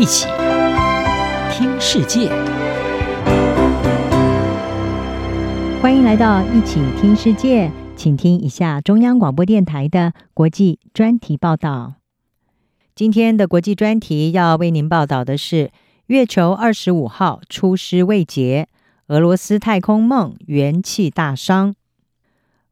一起听世界，欢迎来到一起听世界，请听一下中央广播电台的国际专题报道。今天的国际专题要为您报道的是：月球二十五号出师未捷，俄罗斯太空梦元气大伤。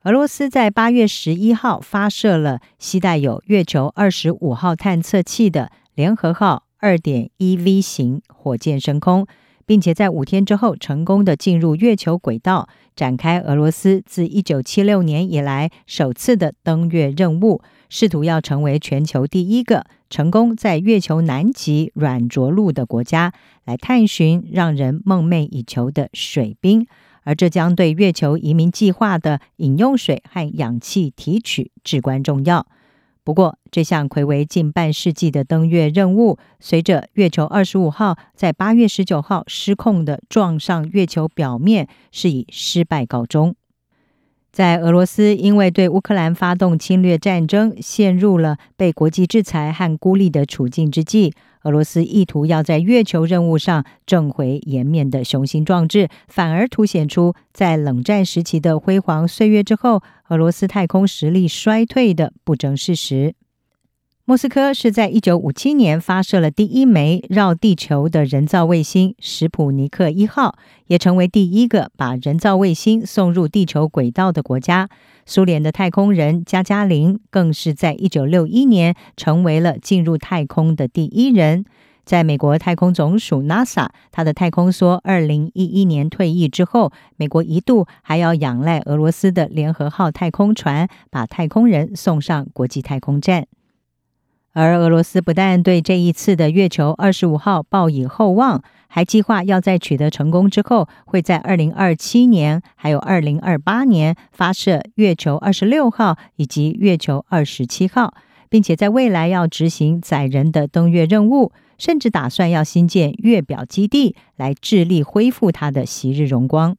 俄罗斯在八月十一号发射了携带有月球二十五号探测器的联合号二点一 V 型火箭升空，并且在五天之后成功的进入月球轨道，展开俄罗斯自一九七六年以来首次的登月任务，试图要成为全球第一个成功在月球南极软着陆的国家，来探寻让人梦寐以求的水冰。而这将对月球移民计划的饮用水和氧气提取至关重要。不过，这项魁为近半世纪的登月任务，随着月球二十五号在八月十九号失控的撞上月球表面，是以失败告终。在俄罗斯因为对乌克兰发动侵略战争，陷入了被国际制裁和孤立的处境之际，俄罗斯意图要在月球任务上挣回颜面的雄心壮志，反而凸显出在冷战时期的辉煌岁月之后，俄罗斯太空实力衰退的不争事实。莫斯科是在一九五七年发射了第一枚绕地球的人造卫星“史普尼克一号”，也成为第一个把人造卫星送入地球轨道的国家。苏联的太空人加加林更是在一九六一年成为了进入太空的第一人。在美国太空总署 NASA，他的太空梭二零一一年退役之后，美国一度还要仰赖俄罗斯的联合号太空船把太空人送上国际太空站。而俄罗斯不但对这一次的月球二十五号抱以厚望，还计划要在取得成功之后，会在二零二七年还有二零二八年发射月球二十六号以及月球二十七号，并且在未来要执行载人的登月任务，甚至打算要新建月表基地，来致力恢复它的昔日荣光。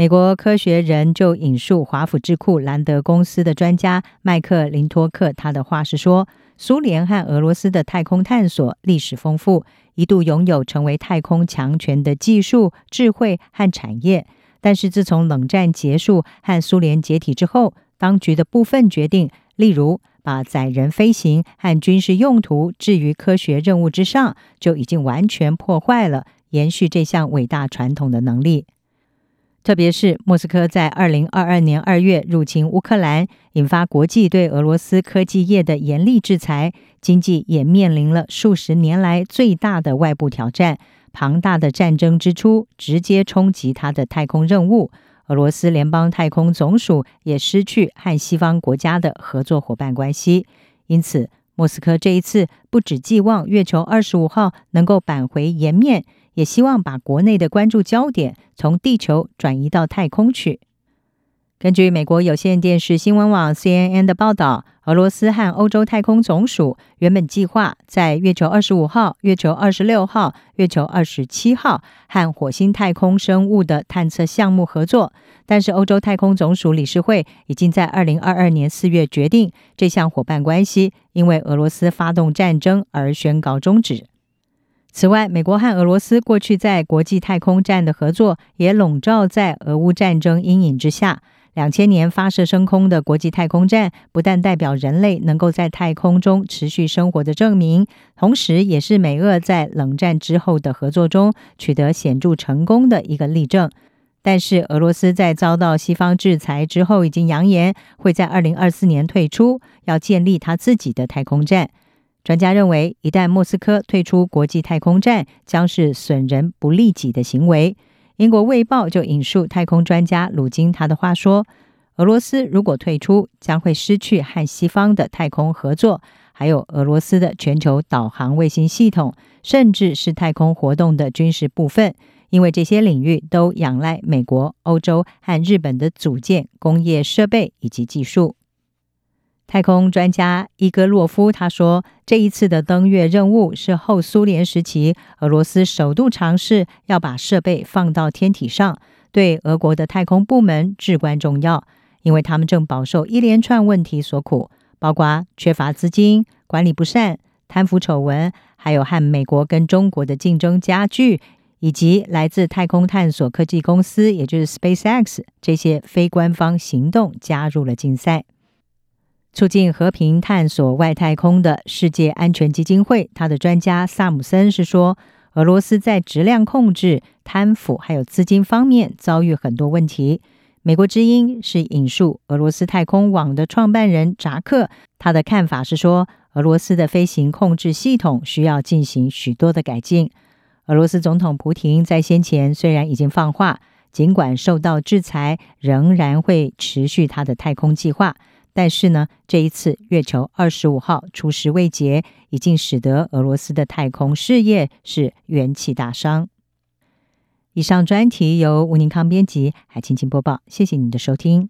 美国科学人就引述华府智库兰德公司的专家麦克林托克，他的话是说。苏联和俄罗斯的太空探索历史丰富，一度拥有成为太空强权的技术、智慧和产业。但是自从冷战结束和苏联解体之后，当局的部分决定，例如把载人飞行和军事用途置于科学任务之上，就已经完全破坏了延续这项伟大传统的能力。特别是莫斯科在二零二二年二月入侵乌克兰，引发国际对俄罗斯科技业的严厉制裁，经济也面临了数十年来最大的外部挑战。庞大的战争支出直接冲击它的太空任务，俄罗斯联邦太空总署也失去和西方国家的合作伙伴关系。因此，莫斯科这一次不只寄望月球二十五号能够扳回颜面。也希望把国内的关注焦点从地球转移到太空去。根据美国有线电视新闻网 CNN 的报道，俄罗斯和欧洲太空总署原本计划在月球二十五号、月球二十六号、月球二十七号和火星太空生物的探测项目合作，但是欧洲太空总署理事会已经在二零二二年四月决定，这项伙伴关系因为俄罗斯发动战争而宣告终止。此外，美国和俄罗斯过去在国际太空站的合作也笼罩在俄乌战争阴影之下。两千年发射升空的国际太空站，不但代表人类能够在太空中持续生活的证明，同时也是美俄在冷战之后的合作中取得显著成功的一个例证。但是，俄罗斯在遭到西方制裁之后，已经扬言会在二零二四年退出，要建立他自己的太空站。专家认为，一旦莫斯科退出国际太空站，将是损人不利己的行为。英国《卫报》就引述太空专家鲁金他的话说：“俄罗斯如果退出，将会失去和西方的太空合作，还有俄罗斯的全球导航卫星系统，甚至是太空活动的军事部分，因为这些领域都仰赖美国、欧洲和日本的组件、工业设备以及技术。”太空专家伊戈洛夫他说：“这一次的登月任务是后苏联时期俄罗斯首度尝试要把设备放到天体上，对俄国的太空部门至关重要，因为他们正饱受一连串问题所苦，包括缺乏资金、管理不善、贪腐丑闻，还有和美国跟中国的竞争加剧，以及来自太空探索科技公司，也就是 SpaceX 这些非官方行动加入了竞赛。促进和平探索外太空的世界安全基金会，他的专家萨姆森是说，俄罗斯在质量控制、贪腐还有资金方面遭遇很多问题。美国之音是引述俄罗斯太空网的创办人扎克，他的看法是说，俄罗斯的飞行控制系统需要进行许多的改进。俄罗斯总统普亭在先前虽然已经放话，尽管受到制裁，仍然会持续他的太空计划。但是呢，这一次月球二十五号出师未捷，已经使得俄罗斯的太空事业是元气大伤。以上专题由吴宁康编辑，还请播报，谢谢你的收听。